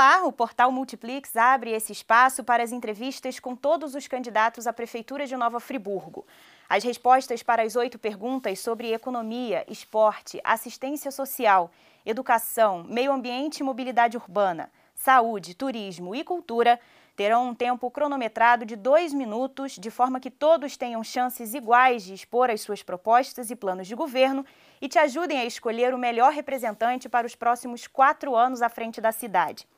Olá, o portal Multiplix abre esse espaço para as entrevistas com todos os candidatos à Prefeitura de Nova Friburgo. As respostas para as oito perguntas sobre economia, esporte, assistência social, educação, meio ambiente e mobilidade urbana, saúde, turismo e cultura terão um tempo cronometrado de dois minutos, de forma que todos tenham chances iguais de expor as suas propostas e planos de governo e te ajudem a escolher o melhor representante para os próximos quatro anos à frente da cidade.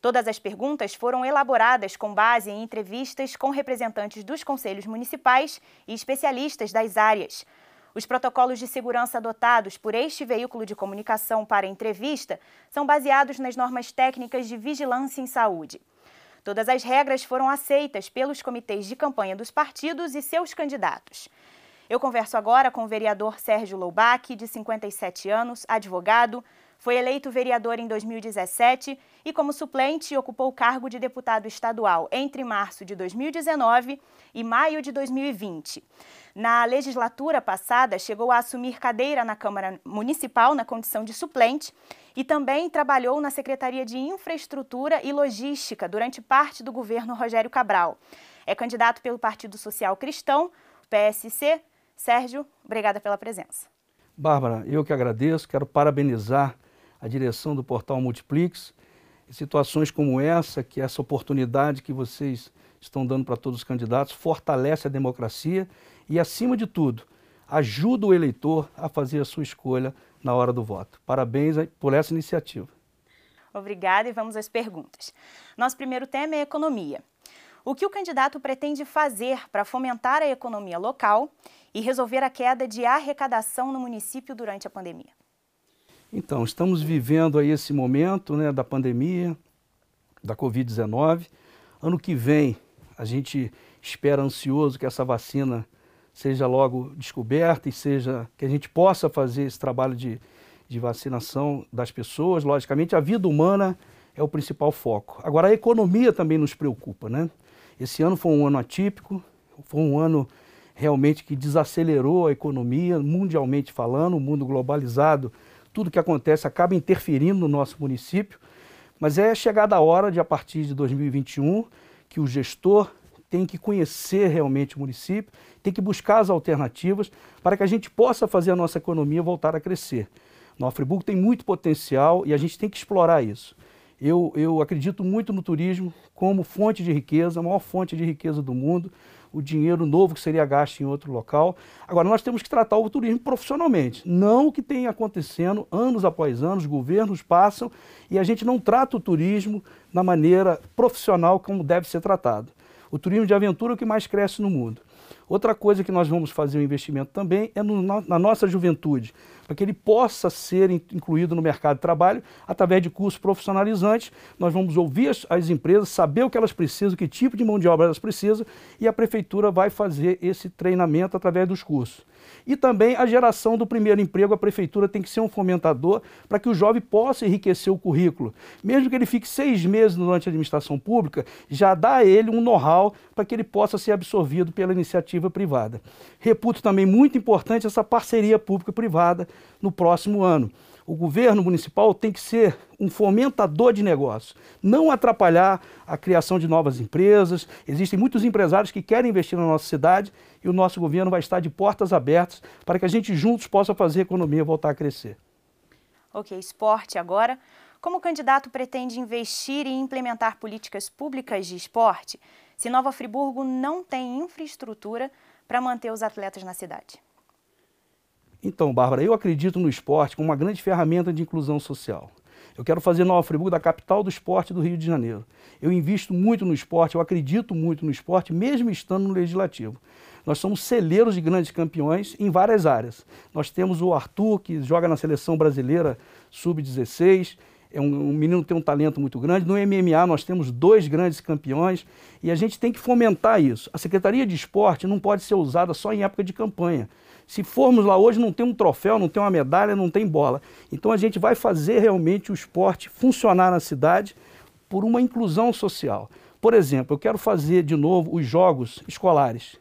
Todas as perguntas foram elaboradas com base em entrevistas com representantes dos conselhos municipais e especialistas das áreas. Os protocolos de segurança adotados por este veículo de comunicação para entrevista são baseados nas normas técnicas de vigilância em saúde. Todas as regras foram aceitas pelos comitês de campanha dos partidos e seus candidatos. Eu converso agora com o vereador Sérgio Loubach, de 57 anos, advogado, foi eleito vereador em 2017 e, como suplente, ocupou o cargo de deputado estadual entre março de 2019 e maio de 2020. Na legislatura passada, chegou a assumir cadeira na Câmara Municipal na condição de suplente e também trabalhou na Secretaria de Infraestrutura e Logística durante parte do governo Rogério Cabral. É candidato pelo Partido Social Cristão, PSC. Sérgio, obrigada pela presença. Bárbara, eu que agradeço, quero parabenizar a direção do portal Multiplix. Situações como essa, que essa oportunidade que vocês estão dando para todos os candidatos, fortalece a democracia e, acima de tudo, ajuda o eleitor a fazer a sua escolha na hora do voto. Parabéns por essa iniciativa. Obrigada e vamos às perguntas. Nosso primeiro tema é economia. O que o candidato pretende fazer para fomentar a economia local e resolver a queda de arrecadação no município durante a pandemia? Então, estamos vivendo aí esse momento né, da pandemia, da Covid-19. Ano que vem, a gente espera ansioso que essa vacina seja logo descoberta e seja que a gente possa fazer esse trabalho de, de vacinação das pessoas. Logicamente, a vida humana é o principal foco. Agora, a economia também nos preocupa, né? Esse ano foi um ano atípico, foi um ano realmente que desacelerou a economia, mundialmente falando, o mundo globalizado tudo que acontece acaba interferindo no nosso município, mas é chegada a hora de, a partir de 2021, que o gestor tem que conhecer realmente o município, tem que buscar as alternativas para que a gente possa fazer a nossa economia voltar a crescer. Nova Friburgo tem muito potencial e a gente tem que explorar isso. Eu, eu acredito muito no turismo como fonte de riqueza, a maior fonte de riqueza do mundo o dinheiro novo que seria gasto em outro local. Agora, nós temos que tratar o turismo profissionalmente, não o que tem acontecendo anos após anos, governos passam e a gente não trata o turismo da maneira profissional como deve ser tratado. O turismo de aventura é o que mais cresce no mundo. Outra coisa que nós vamos fazer um investimento também é no, na nossa juventude, para que ele possa ser incluído no mercado de trabalho através de cursos profissionalizantes. Nós vamos ouvir as, as empresas, saber o que elas precisam, que tipo de mão de obra elas precisam, e a prefeitura vai fazer esse treinamento através dos cursos. E também a geração do primeiro emprego, a prefeitura tem que ser um fomentador para que o jovem possa enriquecer o currículo. Mesmo que ele fique seis meses durante a administração pública, já dá a ele um know-how para que ele possa ser absorvido pela iniciativa privada. Reputo também muito importante essa parceria pública-privada no próximo ano o governo municipal tem que ser um fomentador de negócios, não atrapalhar a criação de novas empresas. Existem muitos empresários que querem investir na nossa cidade e o nosso governo vai estar de portas abertas para que a gente juntos possa fazer a economia voltar a crescer. Ok, esporte agora. Como o candidato pretende investir e implementar políticas públicas de esporte se Nova Friburgo não tem infraestrutura para manter os atletas na cidade? Então, Bárbara, eu acredito no esporte como uma grande ferramenta de inclusão social. Eu quero fazer Nova Friburgo da capital do esporte do Rio de Janeiro. Eu invisto muito no esporte, eu acredito muito no esporte, mesmo estando no legislativo. Nós somos celeiros de grandes campeões em várias áreas. Nós temos o Arthur, que joga na seleção brasileira sub-16, é um, um, menino que tem um talento muito grande. No MMA nós temos dois grandes campeões e a gente tem que fomentar isso. A Secretaria de Esporte não pode ser usada só em época de campanha. Se formos lá hoje, não tem um troféu, não tem uma medalha, não tem bola. Então a gente vai fazer realmente o esporte funcionar na cidade por uma inclusão social. Por exemplo, eu quero fazer de novo os jogos escolares.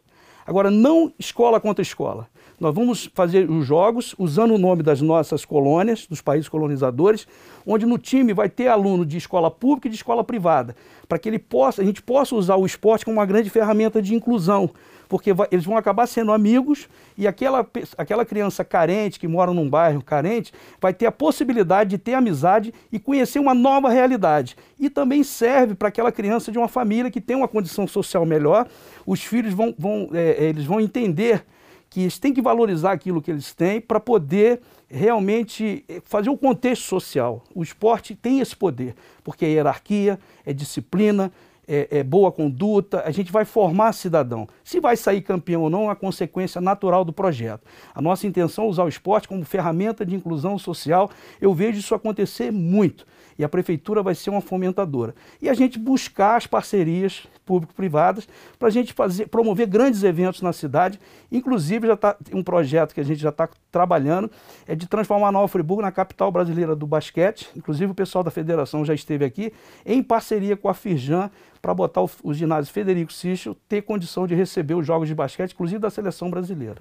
Agora, não escola contra escola. Nós vamos fazer os jogos usando o nome das nossas colônias, dos países colonizadores, onde no time vai ter aluno de escola pública e de escola privada, para que ele possa, a gente possa usar o esporte como uma grande ferramenta de inclusão, porque eles vão acabar sendo amigos e aquela, aquela criança carente, que mora num bairro carente, vai ter a possibilidade de ter amizade e conhecer uma nova realidade. E também serve para aquela criança de uma família que tem uma condição social melhor, os filhos vão, vão, é, eles vão entender que eles têm que valorizar aquilo que eles têm para poder realmente eh, fazer o contexto social. O esporte tem esse poder, porque é hierarquia, é disciplina, é, é, boa conduta, a gente vai formar cidadão. Se vai sair campeão ou não, é uma consequência natural do projeto. A nossa intenção é usar o esporte como ferramenta de inclusão social. Eu vejo isso acontecer muito e a prefeitura vai ser uma fomentadora. E a gente buscar as parcerias público-privadas para a gente fazer, promover grandes eventos na cidade. Inclusive, já está um projeto que a gente já está trabalhando, é de transformar Nova Friburgo na capital brasileira do basquete. Inclusive, o pessoal da federação já esteve aqui, em parceria com a Firjan, para botar o, o ginásio Federico Sichel ter condição de receber os jogos de basquete, inclusive da seleção brasileira.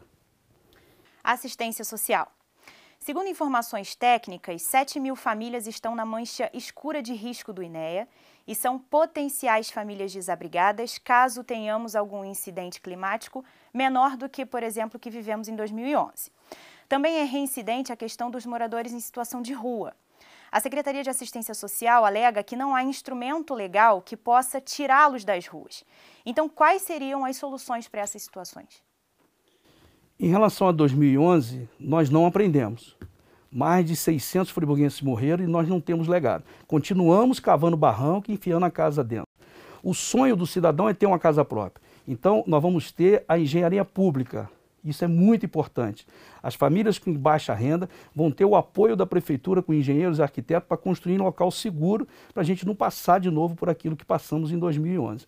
Assistência social. Segundo informações técnicas, 7 mil famílias estão na mancha escura de risco do INEA e são potenciais famílias desabrigadas caso tenhamos algum incidente climático menor do que, por exemplo, que vivemos em 2011. Também é reincidente a questão dos moradores em situação de rua. A Secretaria de Assistência Social alega que não há instrumento legal que possa tirá-los das ruas. Então, quais seriam as soluções para essas situações? Em relação a 2011, nós não aprendemos. Mais de 600 friburguenses morreram e nós não temos legado. Continuamos cavando barranco e enfiando a casa dentro. O sonho do cidadão é ter uma casa própria. Então, nós vamos ter a engenharia pública. Isso é muito importante. As famílias com baixa renda vão ter o apoio da prefeitura com engenheiros e arquitetos para construir um local seguro para a gente não passar de novo por aquilo que passamos em 2011.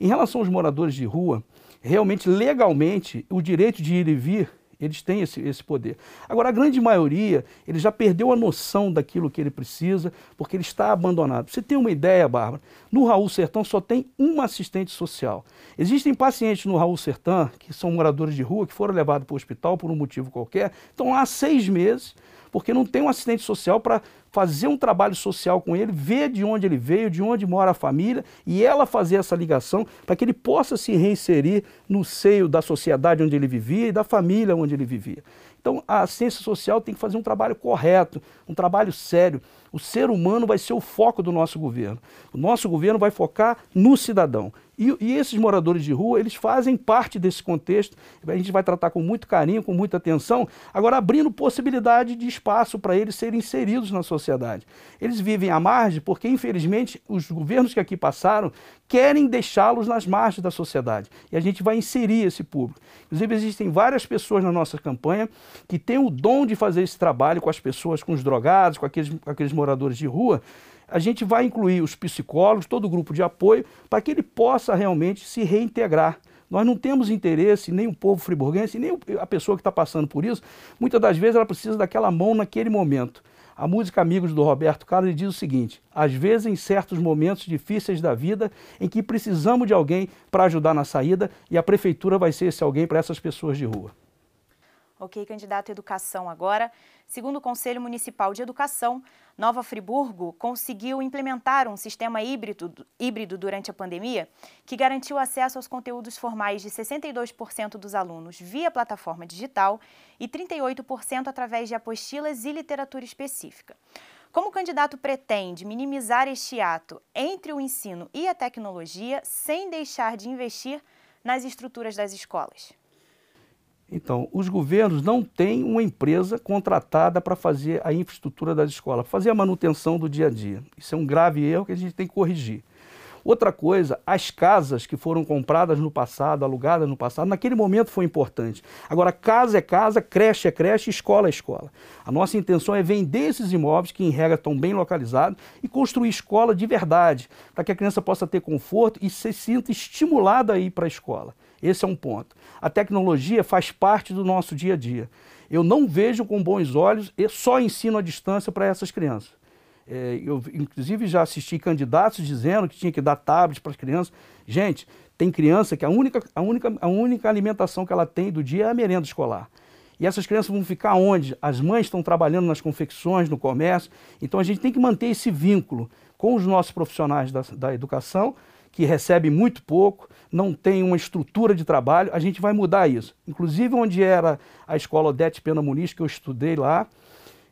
Em relação aos moradores de rua, realmente, legalmente, o direito de ir e vir, eles têm esse, esse poder. Agora, a grande maioria, ele já perdeu a noção daquilo que ele precisa, porque ele está abandonado. Você tem uma ideia, Bárbara? No Raul Sertão só tem uma assistente social. Existem pacientes no Raul Sertão, que são moradores de rua, que foram levados para o hospital por um motivo qualquer, estão lá há seis meses, porque não tem um assistente social para fazer um trabalho social com ele, ver de onde ele veio, de onde mora a família e ela fazer essa ligação para que ele possa se reinserir no seio da sociedade onde ele vivia e da família onde ele vivia. Então, a ciência social tem que fazer um trabalho correto, um trabalho sério. O ser humano vai ser o foco do nosso governo. O nosso governo vai focar no cidadão. E, e, esses moradores de rua, eles fazem parte desse contexto. A gente vai tratar com muito carinho, com muita atenção, agora abrindo possibilidade de espaço para eles serem inseridos na sociedade. Eles vivem à margem porque, infelizmente, os governos que aqui passaram querem deixá-los nas margens da sociedade. E a gente vai inserir esse público. Inclusive, existem várias pessoas na nossa campanha que têm o dom de fazer esse trabalho com as pessoas, com os drogados, com aqueles, com aqueles moradores de rua, a gente vai incluir os psicólogos, todo o grupo de apoio, para que ele possa realmente se reintegrar. Nós não temos interesse, nem o povo friburguense, nem a pessoa que está passando por isso, muitas das vezes ela precisa daquela mão naquele momento. A música Amigos do Roberto Carlos diz o seguinte: às vezes, em certos momentos difíceis da vida, em que precisamos de alguém para ajudar na saída, e a prefeitura vai ser esse alguém para essas pessoas de rua. Ok, candidato à educação agora. Segundo o Conselho Municipal de Educação, Nova Friburgo conseguiu implementar um sistema híbrido, híbrido durante a pandemia que garantiu acesso aos conteúdos formais de 62% dos alunos via plataforma digital e 38% através de apostilas e literatura específica. Como o candidato pretende minimizar este ato entre o ensino e a tecnologia sem deixar de investir nas estruturas das escolas? Então, os governos não têm uma empresa contratada para fazer a infraestrutura das escolas, fazer a manutenção do dia a dia. Isso é um grave erro que a gente tem que corrigir. Outra coisa, as casas que foram compradas no passado, alugadas no passado, naquele momento foi importante. Agora, casa é casa, creche é creche, escola é escola. A nossa intenção é vender esses imóveis, que em regra estão bem localizados, e construir escola de verdade, para que a criança possa ter conforto e se sinta estimulada a ir para a escola. Esse é um ponto. A tecnologia faz parte do nosso dia a dia. Eu não vejo com bons olhos e só ensino à distância para essas crianças. É, eu, inclusive, já assisti candidatos dizendo que tinha que dar tablets para as crianças. Gente, Tem criança que a única, a, única, a única alimentação que ela tem do dia é a merenda escolar. E essas crianças vão ficar onde? As mães estão trabalhando nas confecções, no comércio. Então a gente tem que manter esse vínculo com os nossos profissionais da, da educação, que recebem muito pouco, não tem uma estrutura de trabalho. A gente vai mudar isso. Inclusive, onde era a escola Odete Pena Muniz, que eu estudei lá,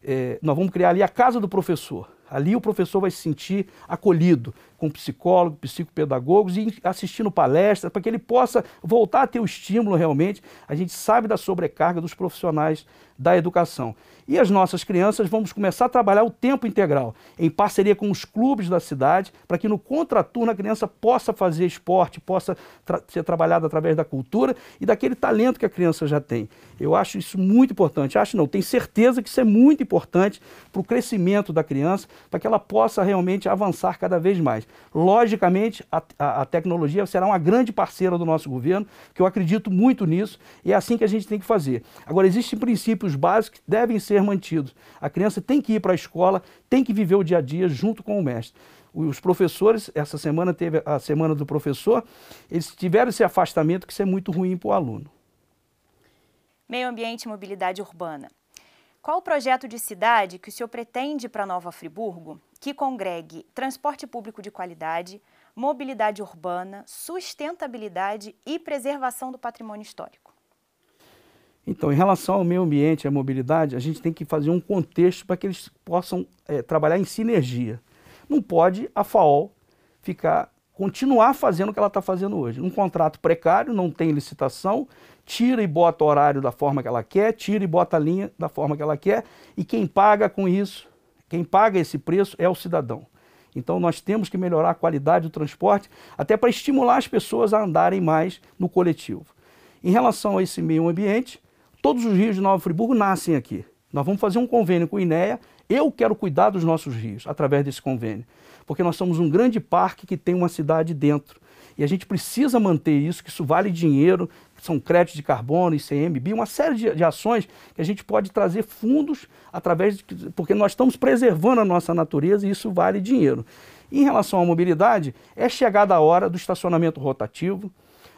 é, nós vamos criar ali a casa do professor. Ali o professor vai se sentir acolhido com psicólogo, psicopedagogos e assistindo palestras para que ele possa voltar a ter o estímulo realmente. A gente sabe da sobrecarga dos profissionais da educação. E as nossas crianças vamos começar a trabalhar o tempo integral, em parceria com os clubes da cidade, para que no contraturno a criança possa fazer esporte, possa tra ser trabalhada através da cultura e daquele talento que a criança já tem. Eu acho isso muito importante. Acho não, tenho certeza que isso é muito importante para o crescimento da criança, para que ela possa realmente avançar cada vez mais. Logicamente, a, a, a tecnologia será uma grande parceira do nosso governo, que eu acredito muito nisso, e é assim que a gente tem que fazer. Agora, existem princípios básicos que devem ser mantidos. A criança tem que ir para a escola, tem que viver o dia a dia junto com o mestre os professores, essa semana teve a semana do professor, eles tiveram esse afastamento que isso é muito ruim para o aluno. Meio ambiente e mobilidade urbana. Qual o projeto de cidade que o senhor pretende para Nova Friburgo que congregue transporte público de qualidade, mobilidade urbana, sustentabilidade e preservação do patrimônio histórico? Então, em relação ao meio ambiente e à mobilidade, a gente tem que fazer um contexto para que eles possam é, trabalhar em sinergia. Não pode a FAOL ficar continuar fazendo o que ela está fazendo hoje. Um contrato precário, não tem licitação, tira e bota horário da forma que ela quer, tira e bota linha da forma que ela quer, e quem paga com isso, quem paga esse preço é o cidadão. Então nós temos que melhorar a qualidade do transporte, até para estimular as pessoas a andarem mais no coletivo. Em relação a esse meio ambiente, todos os rios de Nova Friburgo nascem aqui. Nós vamos fazer um convênio com o INEA. Eu quero cuidar dos nossos rios através desse convênio porque nós somos um grande parque que tem uma cidade dentro. E a gente precisa manter isso, que isso vale dinheiro, são créditos de carbono, ICMBio, uma série de, de, ações que a gente pode trazer fundos através de. porque nós estamos preservando a nossa natureza e isso vale dinheiro. Em relação à mobilidade, é chegada a hora do estacionamento rotativo.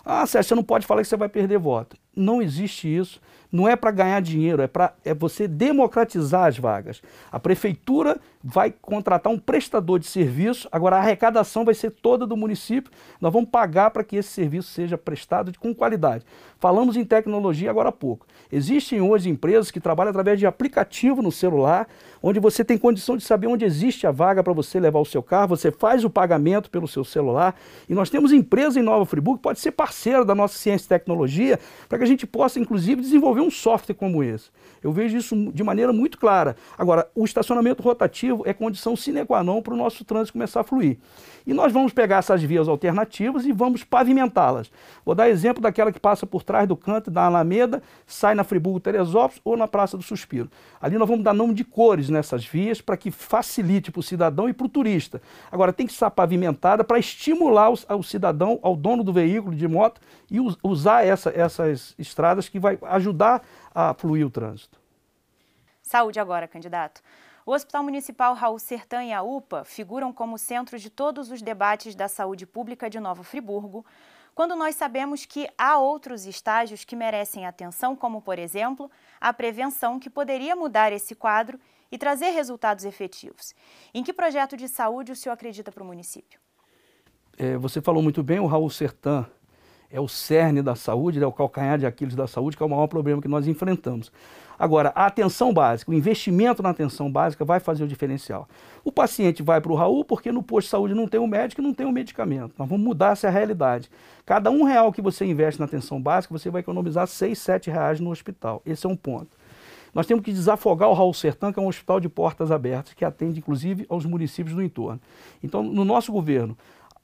Ah, Sérgio, você não pode falar que você vai perder voto. Não existe isso não é para ganhar dinheiro, é para é você democratizar as vagas. A prefeitura vai contratar um prestador de serviço, agora a arrecadação vai ser toda do município. Nós vamos pagar para que esse serviço seja prestado com qualidade. Falamos em tecnologia agora há pouco. Existem hoje empresas que trabalham através de aplicativo no celular, onde você tem condição de saber onde existe a vaga para você levar o seu carro, você faz o pagamento pelo seu celular. E nós temos empresa em Nova Friburgo que pode ser parceira da nossa ciência e tecnologia, para que a gente possa, inclusive, desenvolver um software como esse. Eu vejo isso de maneira muito clara. Agora, o estacionamento rotativo é condição sine qua non para o nosso trânsito começar a fluir. E nós vamos pegar essas vias alternativas e vamos pavimentá-las. Vou dar exemplo daquela que passa por trás do canto da Alameda, sai na Friburgo Teresópolis ou na Praça do Suspiro. Ali nós vamos dar nome de cores nessas vias para que facilite para o cidadão e para o turista. Agora, tem que estar pavimentada para estimular o, cidadão, ao dono do veículo de moto, e us, usar essa, essas estradas que vai ajudar a fluir o trânsito. Saúde agora, candidato. O Hospital Municipal Raul Sertã e a UPA figuram como centros de todos os debates da saúde pública de Nova Friburgo, quando nós sabemos que há outros estágios que merecem atenção, como, por exemplo, a prevenção, que poderia mudar esse quadro e trazer resultados efetivos. Em que projeto de saúde o senhor acredita para o município? É, você falou muito bem, o Raul Sertã é o cerne da saúde, é o calcanhar de Aquiles da saúde, que é o maior problema que nós enfrentamos. Agora, a atenção básica, o investimento na atenção básica vai fazer o diferencial. O paciente vai para o Raul porque no posto de saúde não tem o médico e não tem o medicamento. Nós vamos mudar essa realidade. Cada um real que você investe na atenção básica, você vai economizar seis, sete reais no hospital. Esse é um ponto. Nós temos que desafogar o Raul Sertã, que é um hospital de portas abertas, que atende inclusive aos municípios do entorno. Então, no nosso governo,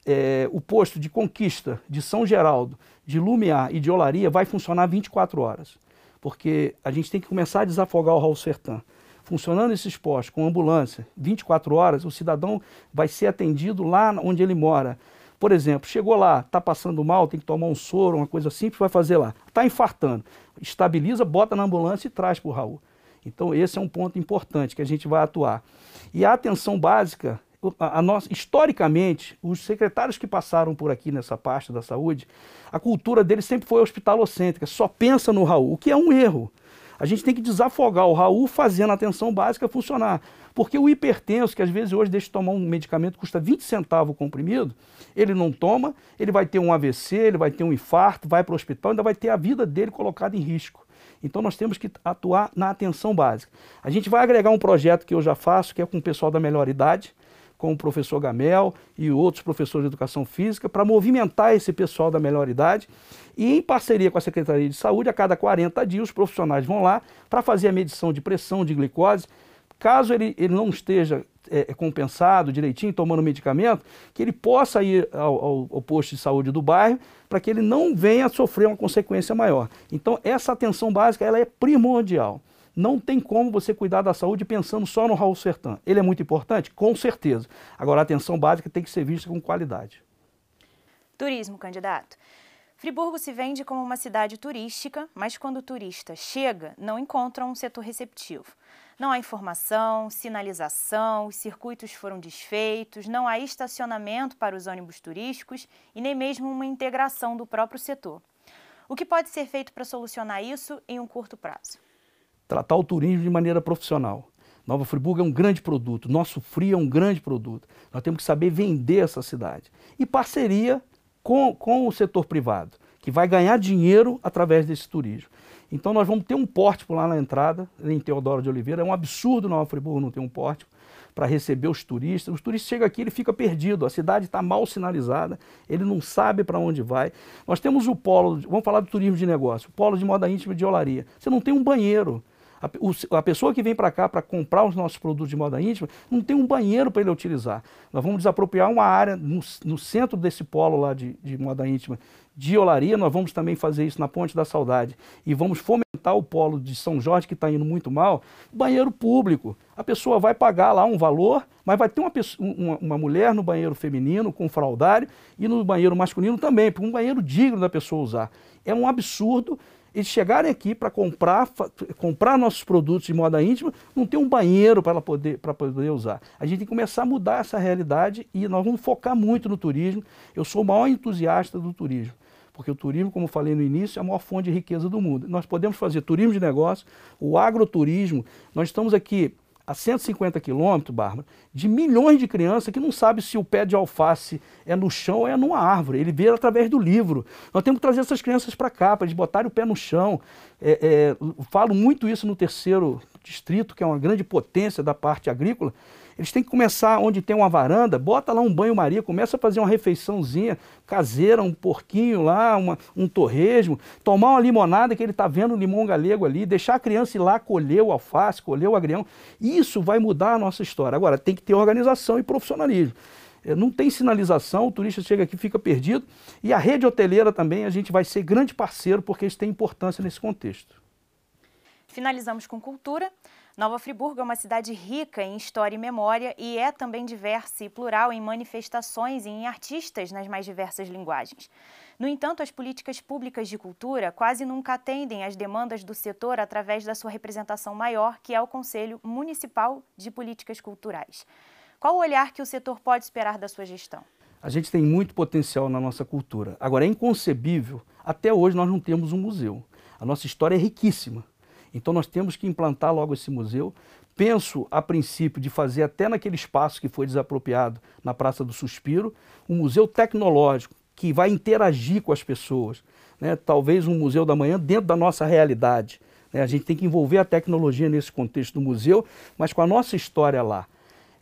é, o posto de Conquista, de São Geraldo, de Lumiar e de Olaria vai funcionar 24 horas porque a gente tem que começar a desafogar o Raul Sertã. Funcionando esses postos com ambulância, 24 horas, o cidadão vai ser atendido lá onde ele mora. Por exemplo, chegou lá, está passando mal, tem que tomar um soro, uma coisa simples, vai fazer lá. Está infartando, estabiliza, bota na ambulância e traz para o Raul. Então esse é um ponto importante que a gente vai atuar. E a atenção básica a, a nossa, historicamente, os secretários que passaram por aqui nessa parte da saúde, a cultura deles sempre foi hospitalocêntrica, só pensa no Raul, o que é um erro. A gente tem que desafogar o Raul fazendo a atenção básica funcionar. Porque o hipertenso, que às vezes hoje deixa de tomar um medicamento custa 20 centavos o comprimido, ele não toma, ele vai ter um AVC, ele vai ter um infarto, vai para o hospital, ainda vai ter a vida dele colocada em risco. Então nós temos que atuar na atenção básica. A gente vai agregar um projeto que eu já faço, que é com o pessoal da melhor idade, com o professor Gamel e outros professores de educação física, para movimentar esse pessoal da melhor idade. E em parceria com a Secretaria de Saúde, a cada 40 dias, os profissionais vão lá para fazer a medição de pressão, de glicose, Caso ele, ele não esteja é, é, compensado direitinho, tomando medicamento, que ele possa ir ao, ao, ao posto de saúde do bairro para que ele não venha sofrer uma consequência maior. Então, essa atenção básica ela é primordial. Não tem como você cuidar da saúde pensando só no Raul Sertã. Ele é muito importante? Com certeza. Agora, a atenção básica tem que ser vista com qualidade. Turismo, candidato. Friburgo se vende como uma cidade turística, mas quando o turista chega, não encontra um setor receptivo. Não há informação, sinalização, os circuitos foram desfeitos, não há estacionamento para os ônibus turísticos e nem mesmo uma integração do próprio setor. O que pode ser feito para solucionar isso em um curto prazo? Tratar o turismo de maneira profissional. Nova Friburgo é um grande produto, nosso frio é um grande produto. Nós temos que saber vender essa cidade. E parceria com, com o setor privado, que vai ganhar dinheiro através desse turismo. Então nós vamos ter um pórtico lá na entrada, em Teodoro de Oliveira. É um absurdo Nova Friburgo não ter um pórtico para receber os turistas. Os turistas chegam aqui, ele fica perdido. A cidade está mal sinalizada, ele não sabe para onde vai. Nós temos o polo, vamos falar do turismo de negócio, o polo de moda íntima de olaria. Você não tem um banheiro. A, o, a pessoa que vem para cá para comprar os nossos produtos de moda íntima não tem um banheiro para ele utilizar. Nós vamos desapropriar uma área no, no centro desse polo lá de, de moda íntima de olaria, nós vamos também fazer isso na Ponte da Saudade e vamos fomentar o polo de São Jorge, que está indo muito mal, banheiro público. A pessoa vai pagar lá um valor, mas vai ter uma, uma, uma mulher no banheiro feminino com fraldário e no banheiro masculino também, um banheiro digno da pessoa usar. É um absurdo eles chegarem aqui para comprar, comprar nossos produtos de moda íntima, não ter um banheiro para poder, poder usar. A gente tem que começar a mudar essa realidade e nós vamos focar muito no turismo. Eu sou o maior entusiasta do turismo. Porque o turismo, como falei no início, é a maior fonte de riqueza do mundo. Nós podemos fazer turismo de negócio, o agroturismo. Nós estamos aqui a 150 quilômetros, Bárbara, de milhões de crianças que não sabem se o pé de alface é no chão ou é numa árvore. Ele vê através do livro. Nós temos que trazer essas crianças para cá, para eles botarem o pé no chão. É, é, falo muito isso no terceiro distrito, que é uma grande potência da parte agrícola. Eles têm que começar onde tem uma varanda, bota lá um banho-maria, começa a fazer uma refeiçãozinha caseira, um porquinho lá, uma, um torresmo, tomar uma limonada que ele está vendo o limão galego ali, deixar a criança ir lá colher o alface, colher o agrião. Isso vai mudar a nossa história. Agora, tem que ter organização e profissionalismo. É, não tem sinalização, o turista chega aqui fica perdido. E a rede hoteleira também, a gente vai ser grande parceiro porque eles têm importância nesse contexto. Finalizamos com cultura. Nova Friburgo é uma cidade rica em história e memória e é também diversa e plural em manifestações e em artistas nas mais diversas linguagens. No entanto, as políticas públicas de cultura quase nunca atendem às demandas do setor através da sua representação maior, que é o Conselho Municipal de Políticas Culturais. Qual o olhar que o setor pode esperar da sua gestão? A gente tem muito potencial na nossa cultura. Agora, é inconcebível, até hoje nós não temos um museu. A nossa história é riquíssima. Então nós temos que implantar logo esse museu. Penso, a princípio, de fazer até naquele espaço que foi desapropriado na Praça do Suspiro, um museu tecnológico que vai interagir com as pessoas. Né? Talvez um museu da manhã dentro da nossa realidade. Né? A gente tem que envolver a tecnologia nesse contexto do museu, mas com a nossa história lá.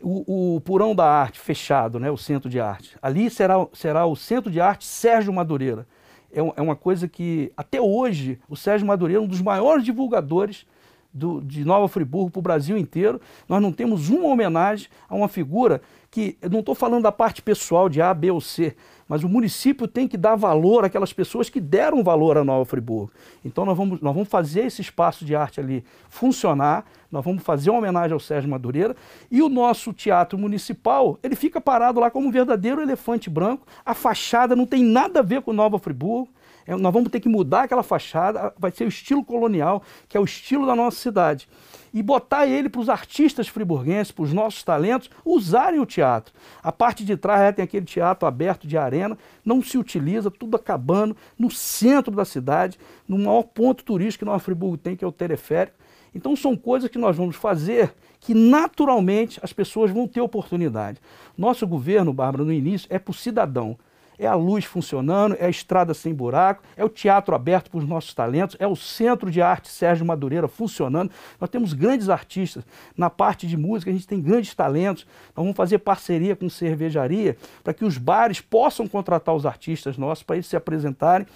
O, o Purão da Arte fechado, né? o Centro de Arte. Ali será, será o Centro de Arte Sérgio Madureira é, é uma coisa que, até hoje, o Sérgio Madureira é um dos maiores divulgadores do, de Nova Friburgo para o Brasil inteiro. Nós não temos uma homenagem a uma figura que, eu não estou falando da parte pessoal de A, B ou C, mas o município tem que dar valor àquelas pessoas que deram valor a Nova Friburgo. Então nós vamos, nós vamos fazer esse espaço de arte ali funcionar, nós vamos fazer uma homenagem ao Sérgio Madureira e o nosso teatro municipal, ele fica parado lá como um verdadeiro elefante branco. A fachada não tem nada a ver com Nova Friburgo, nós vamos ter que mudar aquela fachada, vai ser o estilo colonial, que é o estilo da nossa cidade. E botar ele para os artistas friburguenses, para os nossos talentos, usarem o teatro. A parte de trás é, tem aquele teatro aberto de arena, não se utiliza, tudo acabando, no centro da cidade, no maior ponto turístico que Nova Friburgo tem, que é o teleférico. Então são coisas que nós vamos fazer que naturalmente as pessoas vão ter oportunidade. Nosso governo, Bárbara, no início, é para o cidadão. É a luz funcionando, é a estrada sem buraco, é o teatro aberto para os nossos talentos, é o Centro de Arte Sérgio Madureira funcionando. Nós temos grandes artistas. Na parte de música, a gente tem grandes talentos. Nós vamos fazer parceria com cervejaria para que os bares possam contratar os artistas nossos para eles se apresentarem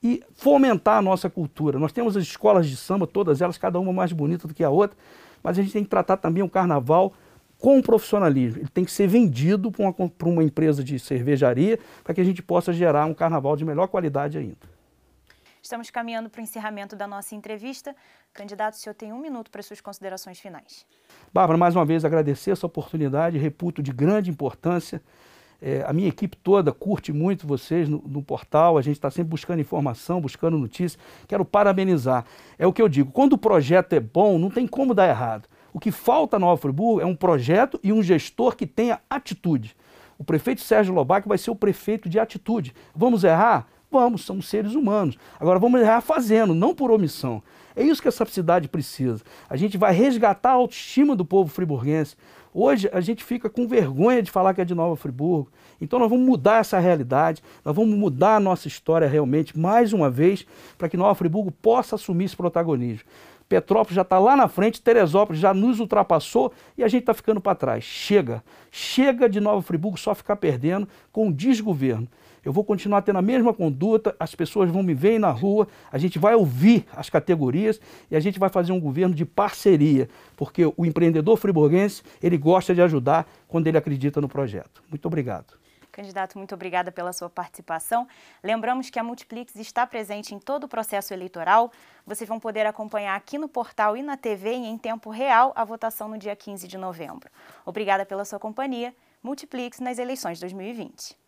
e fomentar a nossa cultura. Nós temos as escolas de samba, todas elas, cada uma mais bonita do que a outra, mas a gente tem que tratar também o carnaval com profissionalismo. Ele tem que ser vendido para uma, uma empresa de cervejaria para que a gente possa gerar um carnaval de melhor qualidade ainda. Estamos caminhando para o encerramento da nossa entrevista. Candidato, o senhor tem um minuto para suas considerações finais. Bárbara, mais uma vez agradecer essa oportunidade, reputo de grande importância. É, a minha equipe toda curte muito vocês no, no portal, a gente está sempre buscando informação, buscando notícias. Quero parabenizar. É o que eu digo, quando o projeto é bom, não tem como dar errado. O que falta na Nova Friburgo é um projeto e um gestor que tenha atitude. O prefeito Sérgio Lobac vai ser o prefeito de atitude. Vamos errar? Vamos, somos seres humanos. Agora vamos errar fazendo, não por omissão. É isso que essa cidade precisa. A gente vai resgatar a autoestima do povo friburguense. Hoje a gente fica com vergonha de falar que é de Nova Friburgo. Então nós vamos mudar essa realidade, nós vamos mudar a nossa história realmente, mais uma vez, para que Nova Friburgo possa assumir esse protagonismo. Petrópolis já está lá na frente, Teresópolis já nos ultrapassou e a gente está ficando para trás. Chega, chega de Nova Friburgo só ficar perdendo com o desgoverno. Eu vou continuar tendo a mesma conduta, as pessoas vão me ver na rua, a gente vai ouvir as categorias e a gente vai fazer um governo de parceria, porque o empreendedor friburguense, ele gosta de ajudar quando ele acredita no projeto. Muito obrigado. Candidato, muito obrigada pela sua participação. Lembramos que a Multiplix está presente em todo o processo eleitoral. Vocês vão poder acompanhar aqui no portal e na TV e em tempo real a votação no dia 15 de novembro. Obrigada pela sua companhia. Multiplix nas eleições 2020.